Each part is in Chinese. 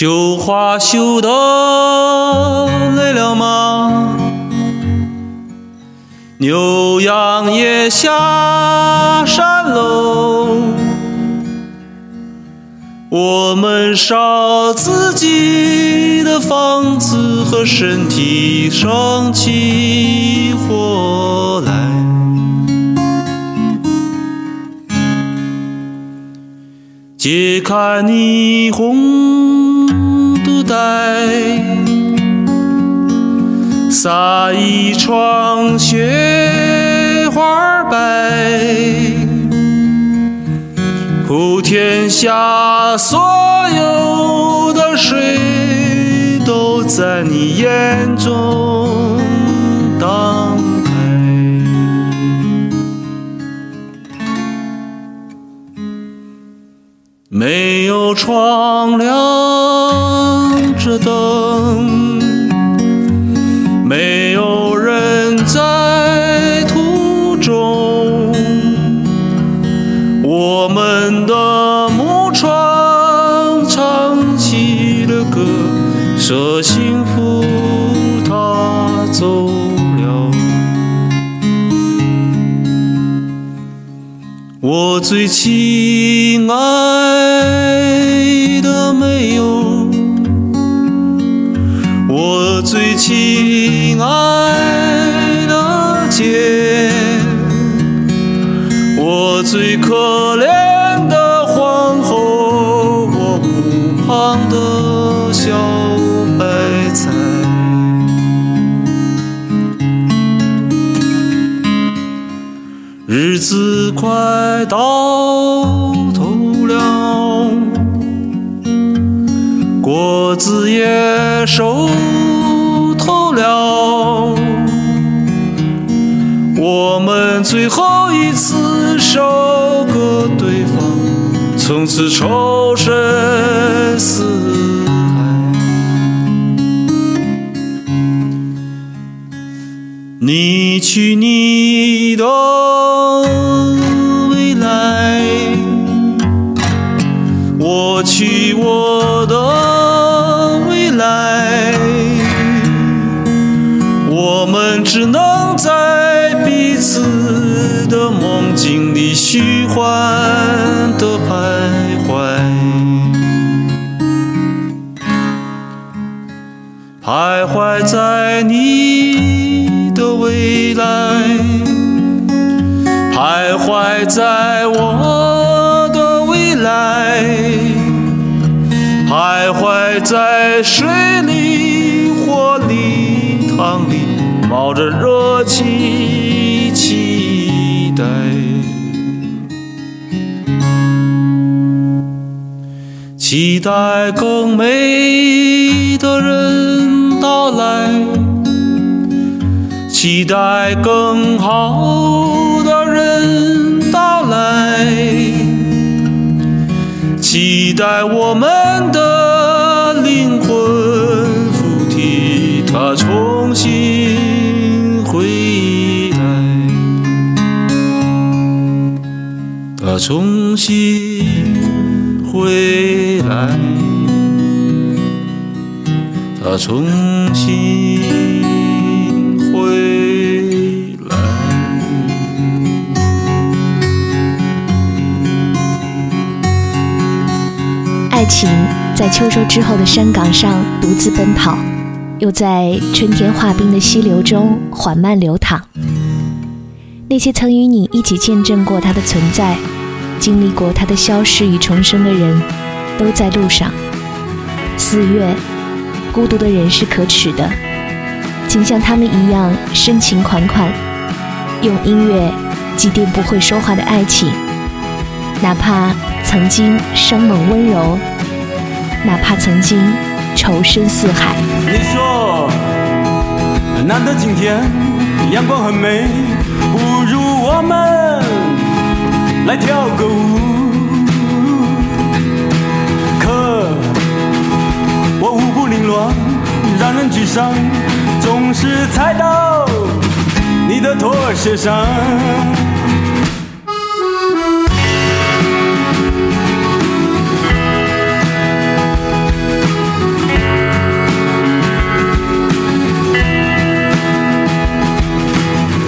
绣花绣得累了吗？牛羊也下山喽。我们烧自己的房子和身体，生起火来。解开霓虹肚带，撒一床雪花白。普天下所有的水都在你眼中荡开，没有窗亮着灯，没有人在途中。我们的木船唱起了歌，说幸福它走了。我最亲爱我最亲爱的姐。我最可怜的皇后，我屋旁的小白菜。日子快到头了，果子也熟最后一次收割对方，从此仇深似海。你去你的未来，我去我的未来，我们只能虚幻的徘徊，徘徊在你的未来，徘徊在我的未来，徘徊在水里、火里、汤里。冒着热气，期待，期待更美的人到来，期待更好的人到来，期待我们的灵魂附体，它重新回来，它重新回来，它重新回来。爱情在秋收之后的山岗上独自奔跑，又在春天化冰的溪流中缓慢流淌。那些曾与你一起见证过它的存在，经历过它的消逝与重生的人，都在路上。四月，孤独的人是可耻的，请像他们一样深情款款，用音乐祭奠不会说话的爱情，哪怕曾经生猛温柔，哪怕曾经仇深似海。你说，难得今天阳光很美，不如我们来跳个舞可我舞步凌乱让人沮丧总是踩到你的拖鞋上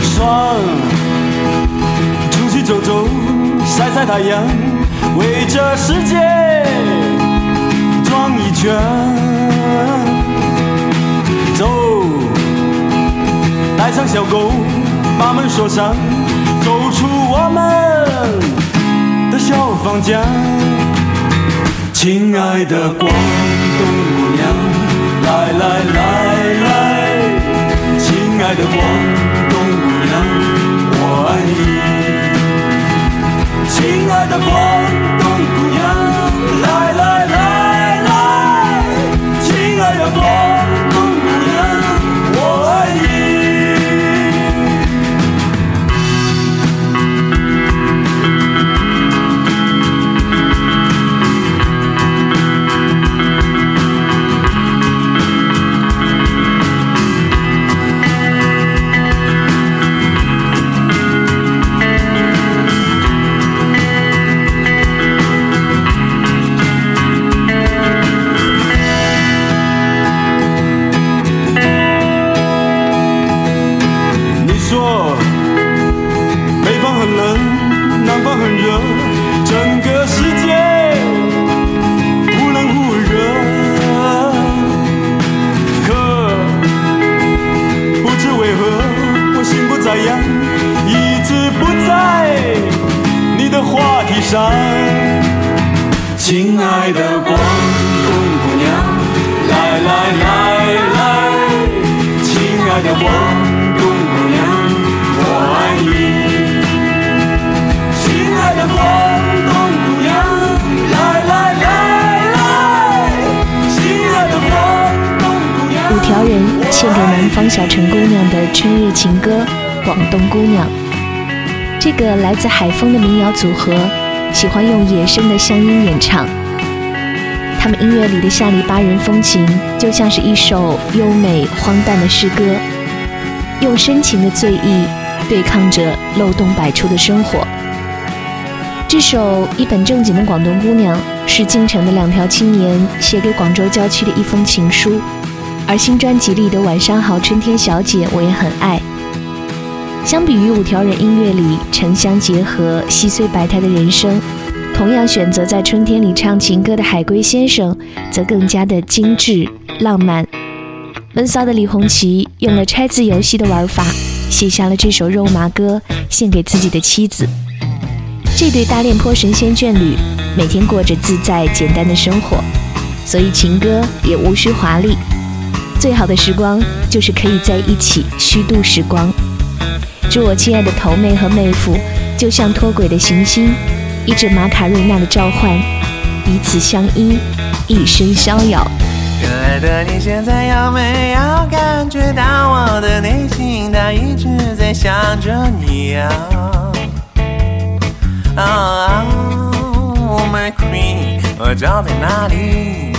双出去走走。晒太阳，为这世界转一圈。走，带上小狗，把门锁上，走出我们的小房间。亲爱的广东姑娘，来来来来，亲爱的广亲爱的光北方很冷，南方很热，情歌《广东姑娘》。这个来自海丰的民谣组合，喜欢用野生的乡音演唱。他们音乐里的下里巴人风情，就像是一首优美荒诞的诗歌，用深情的醉意对抗着漏洞百出的生活。这首一本正经的广东姑娘，是进城的两条青年写给广州郊区的一封情书。而新专辑里的《晚上好，春天小姐》，我也很爱。相比于五条人音乐里城乡结合、细碎百态的人生，同样选择在春天里唱情歌的海龟先生，则更加的精致浪漫。闷骚的李红旗用了拆字游戏的玩法，写下了这首肉麻歌，献给自己的妻子。这对大恋坡神仙眷侣，每天过着自在简单的生活，所以情歌也无需华丽。最好的时光就是可以在一起虚度时光。祝我亲爱的头妹和妹夫，就像脱轨的行星，依着马卡瑞娜的召唤，彼此相依，一生逍遥。可爱的你现在有没有感觉到我的内心，它一直在想着你啊？啊、oh, my queen，我找在哪里？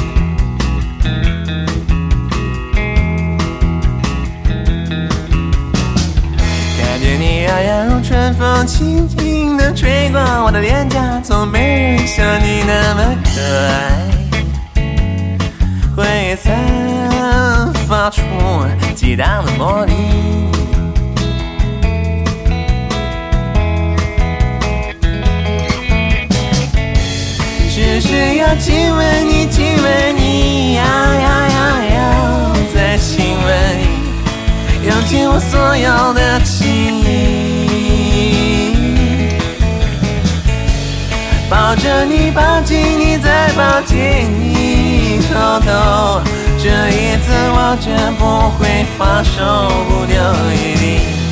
觉你摇摇如春风，轻轻地吹过我的脸颊，从没人像你那么可爱。会散发出激荡的魔力。只是要亲吻你，亲吻你，呀呀呀呀再亲吻你，用尽我所有的情抱着你，抱紧你，再抱紧你，偷偷，这一次我绝不会放手，不留余地。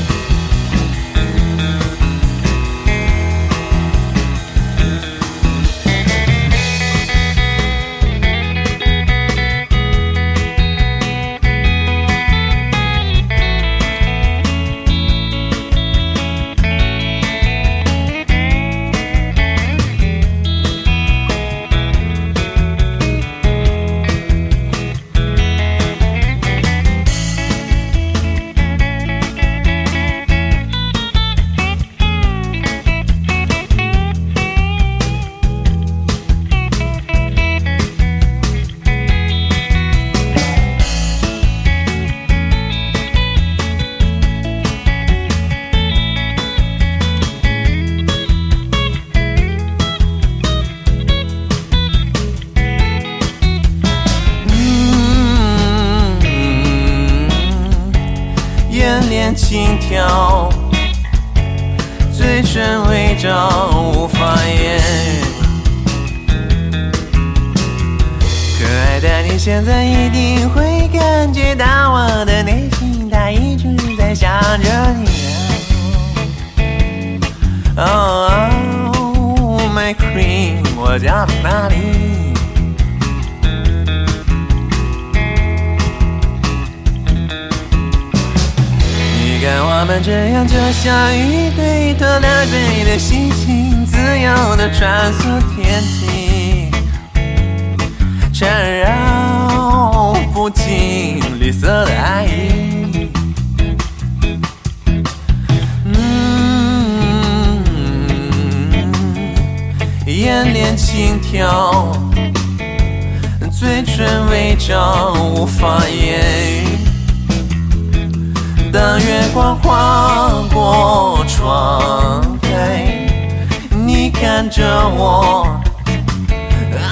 张无法言。可爱的你现在一定会感觉到我的内心，它一直在想着你。Oh, my queen，我家在哪里？我们这样，就像一对拖拉队的星星，自由的穿梭天际，缠绕不尽绿色的爱意。嗯，眼帘轻挑，嘴唇微张，无法言语。当月光划过窗台，你看着我，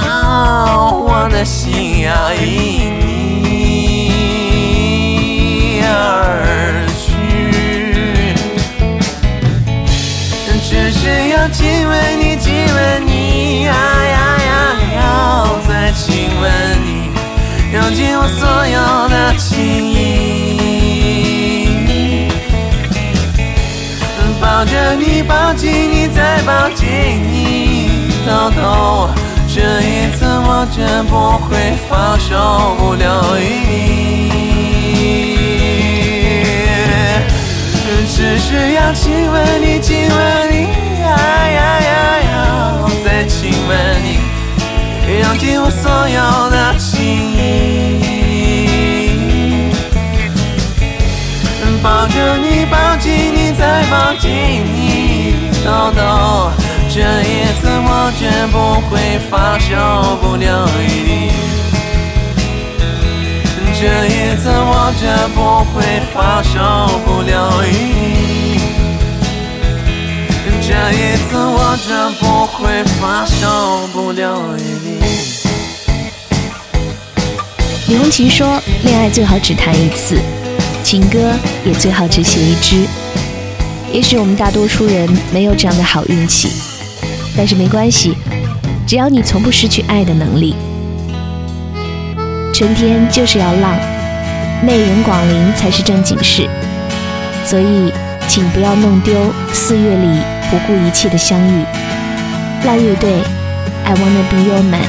啊，我的心要因你而去。只是要亲吻你，亲吻你，呀呀呀，要再亲吻你，用尽我所有的情意。抱着你，抱紧你，再抱紧你，偷偷，这一次我绝不会放手，不留余地。只是要亲吻你，亲吻你，呀呀呀，再亲吻你，用尽我所有的情意。抱着你，抱紧你，再抱紧你，豆豆，这一次我绝不会放手，不留余地。这一次我绝不会放手，不留余地。这一次我绝不会放手，不留余地。李红旗说：“恋爱最好只谈一次，情歌也最好只写一支。也许我们大多数人没有这样的好运气，但是没关系，只要你从不失去爱的能力。春天就是要浪，媚人广陵才是正经事。所以，请不要弄丢四月里不顾一切的相遇。烂乐队，I wanna be your man。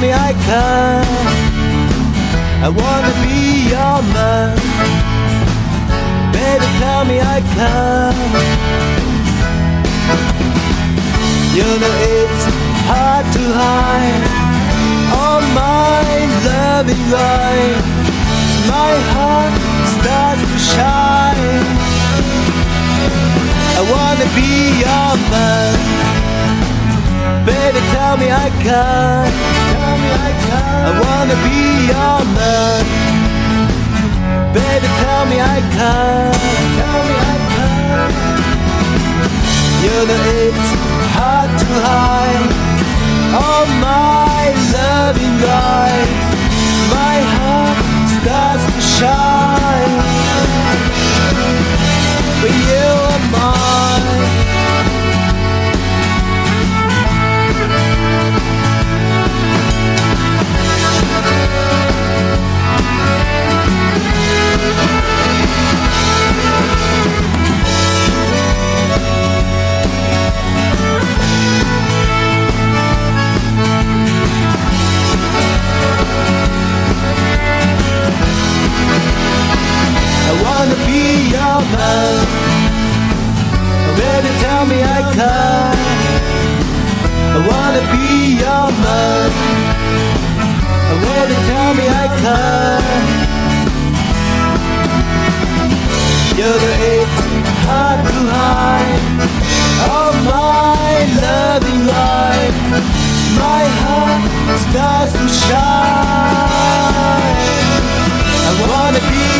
Me I can. I wanna be your man. Baby, tell me I can. You know it's hard to hide all my loving light. My heart starts to shine. I wanna be your. Tell me I can. Tell me I can. I wanna be your man. Baby, tell me I can. Tell me I can. You know it's hard to hide all my loving light. I wanna be your man. Baby, tell me I can. I wanna be your man. Baby, tell me I can. You know it's hard to hide all my loving light. My heart starts to shine. I wanna be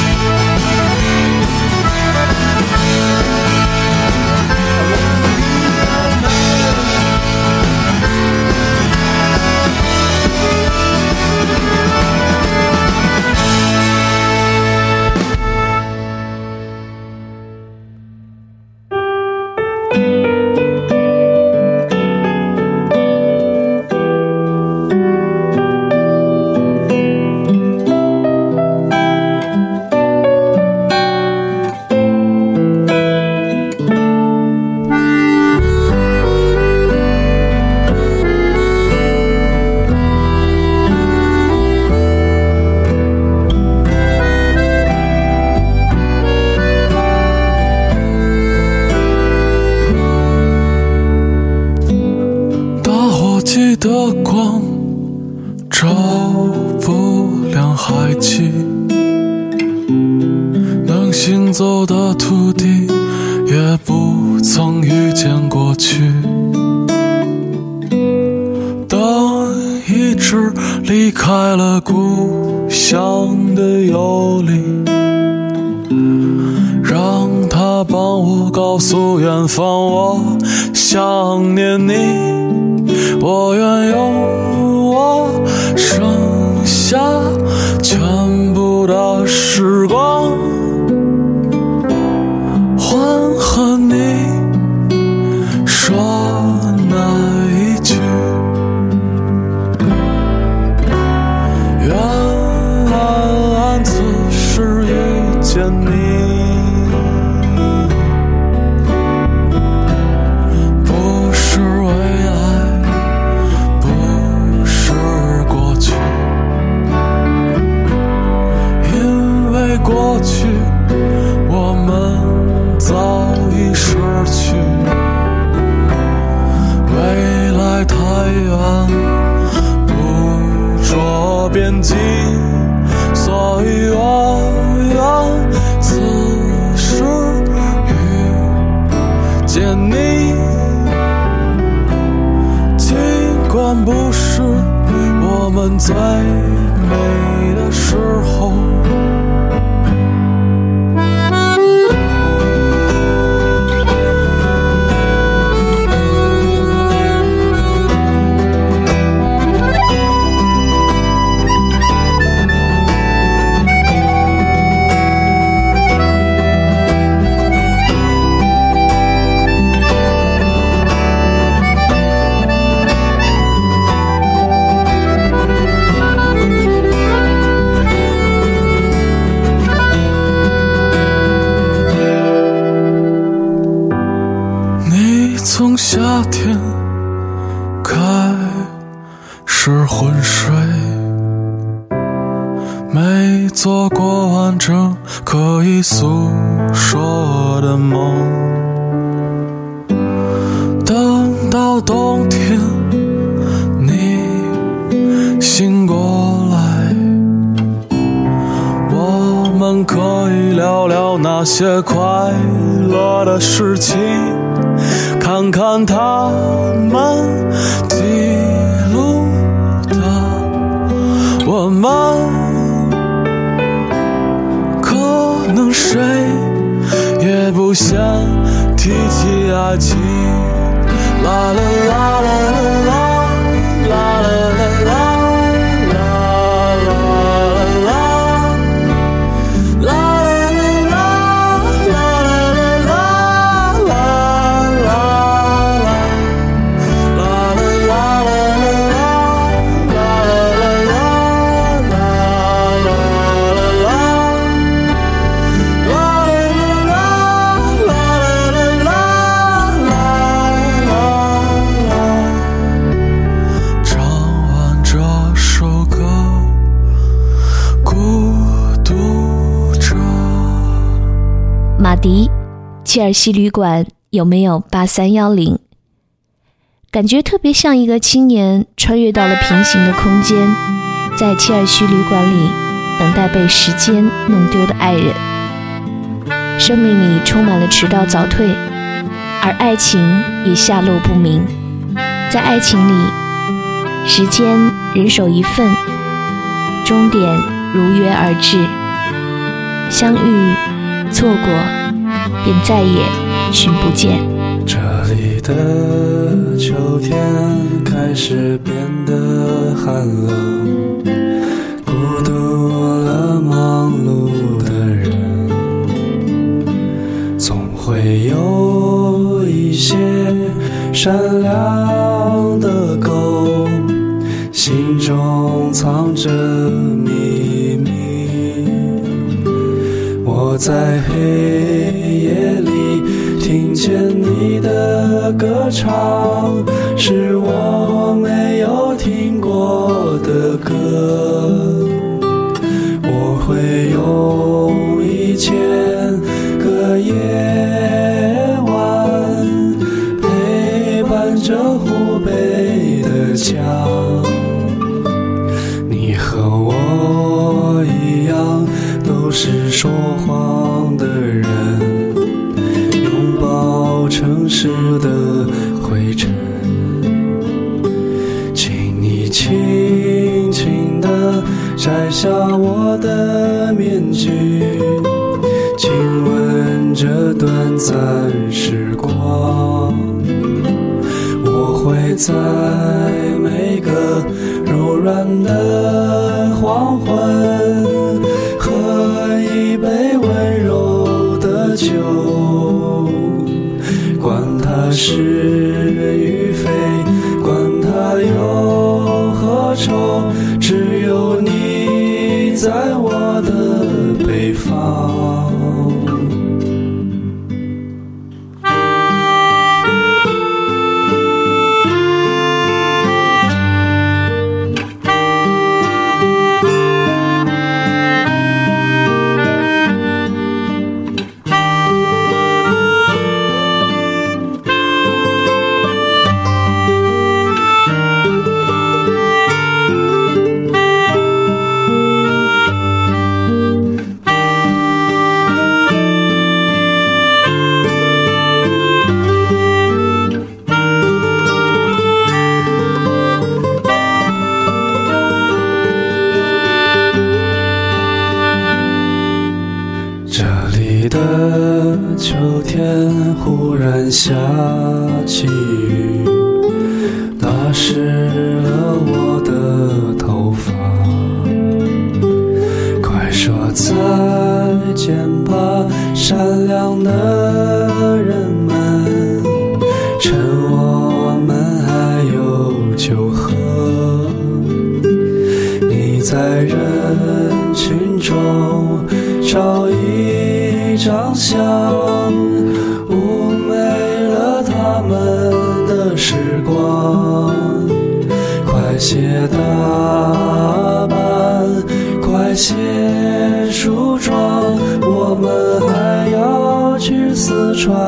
那故乡的游离让它帮我告诉远方我想念你我愿用我剩下全部的时光。不着边际所以我要此时遇见你尽管不是我们最美的时候。夏天开始昏睡没做过完整可以诉说的梦。等到冬天你醒过来我们可以聊聊那些快乐的事情。看看他们记录的。我们，可能谁也不想提起爱情，啦啦啦啦啦啦。迪，切尔西旅馆有没有八三幺零？感觉特别像一个青年穿越到了平行的空间，在切尔西旅馆里等待被时间弄丢的爱人。生命里充满了迟到早退，而爱情也下落不明。在爱情里，时间人手一份，终点如约而至，相遇错过，便再也寻不见。这里的秋天开始变得寒冷，孤独了忙碌的人，总会有一些善良的狗，心中藏着秘密。我在黑见你的歌唱，是我没有听过的歌。我会用一千个夜晚陪伴着湖北的家。你和我一样，都是说话在人群中找一张相，妩媚了他们的时光。快些打扮，快些梳妆，我们还要去四川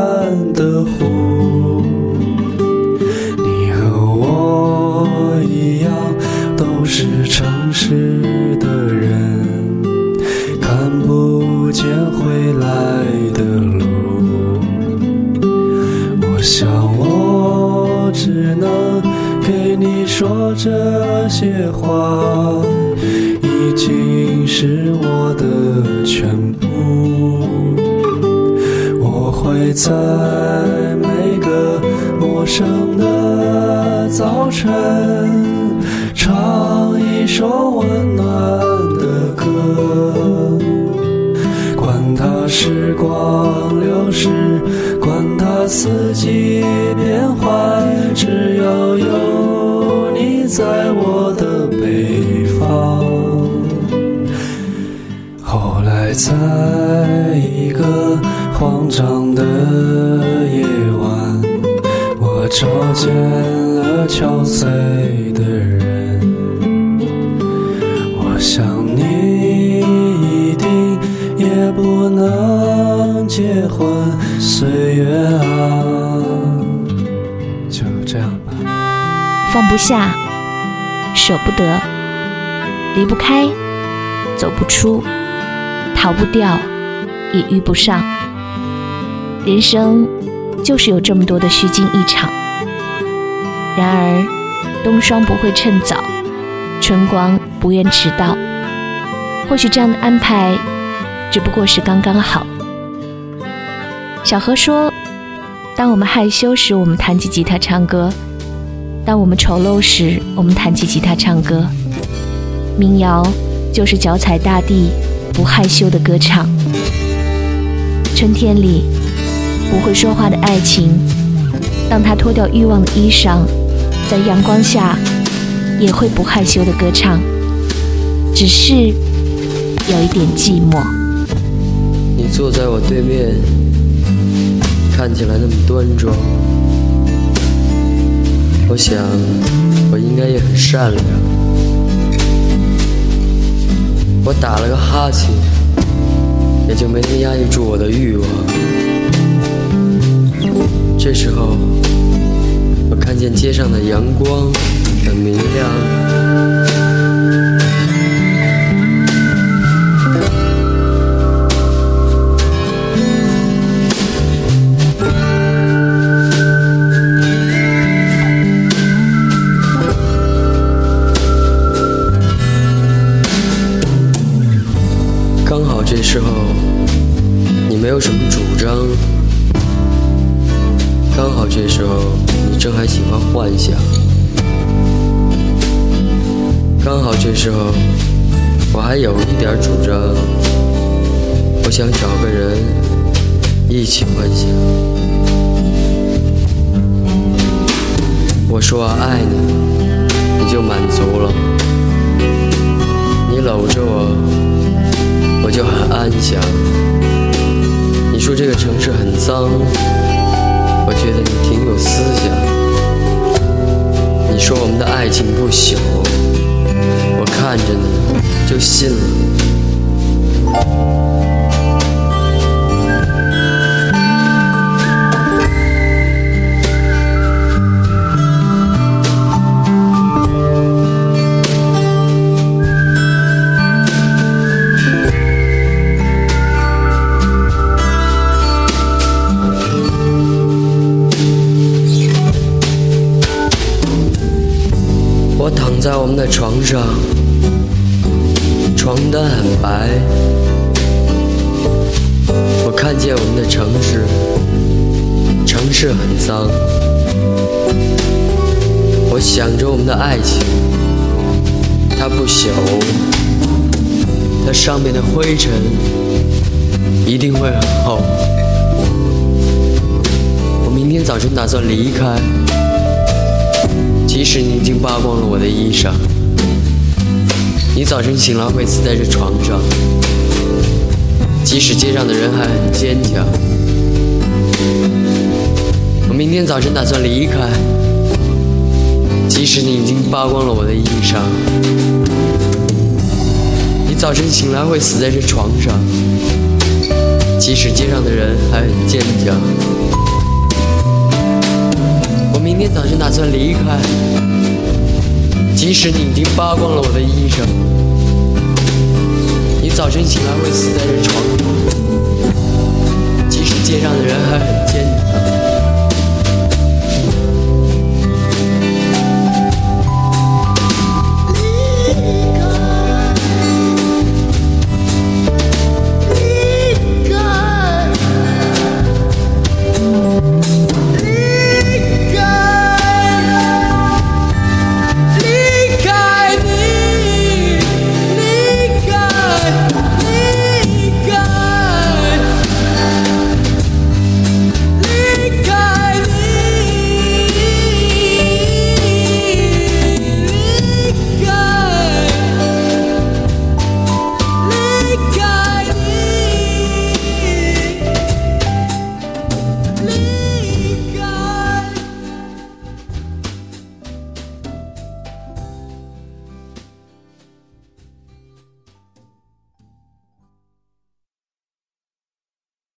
生的早晨，唱一首温暖的歌。管它时光流逝，管它四季变换，只要有你在我的北方。后来，在一个慌张找见了憔悴的人。我想你一定也不能结婚，岁月啊，就这样吧。放不下，舍不得，离不开，走不出，逃不掉，也遇不上。人生就是有这么多的虚惊一场。然而，冬霜不会趁早，春光不愿迟到。或许这样的安排，只不过是刚刚好。小何说：“当我们害羞时，我们弹起吉他唱歌；当我们丑陋时，我们弹起吉他唱歌。民谣就是脚踩大地，不害羞的歌唱。春天里，不会说话的爱情，当他脱掉欲望的衣裳，在阳光下，也会不害羞的歌唱。只是有一点寂寞。你坐在我对面。”看起来那么端庄，我想我应该也很善良。我打了个哈欠，也就没能压抑住我的欲望。这时候，我看见街上的阳光很明亮。刚好这时候，你没有什么主张。刚好这时候，你正还喜欢幻想。刚好这时候，我还有一点主张。我想找个人一起幻想。我说我爱你，你就满足了。你搂着我。我就很安详。你说这个城市很脏，你不朽，床上，床单很白。我看见我们的城市，城市很脏。我想着我们的爱情，它不朽，它上面的灰尘一定会很厚。我明天早晨打算离开。即使你已经扒光了我的衣裳，你早晨醒来会死在这床上。即使街上的人还很坚强，我明天早晨打算离开。即使你已经扒光了我的衣裳，你早晨醒来会死在这床上。即使街上的人还很坚强。我明天早晨打算离开，即使你已经扒光了我的衣裳，早晨醒来会死在这床，即使街上的人还很坚。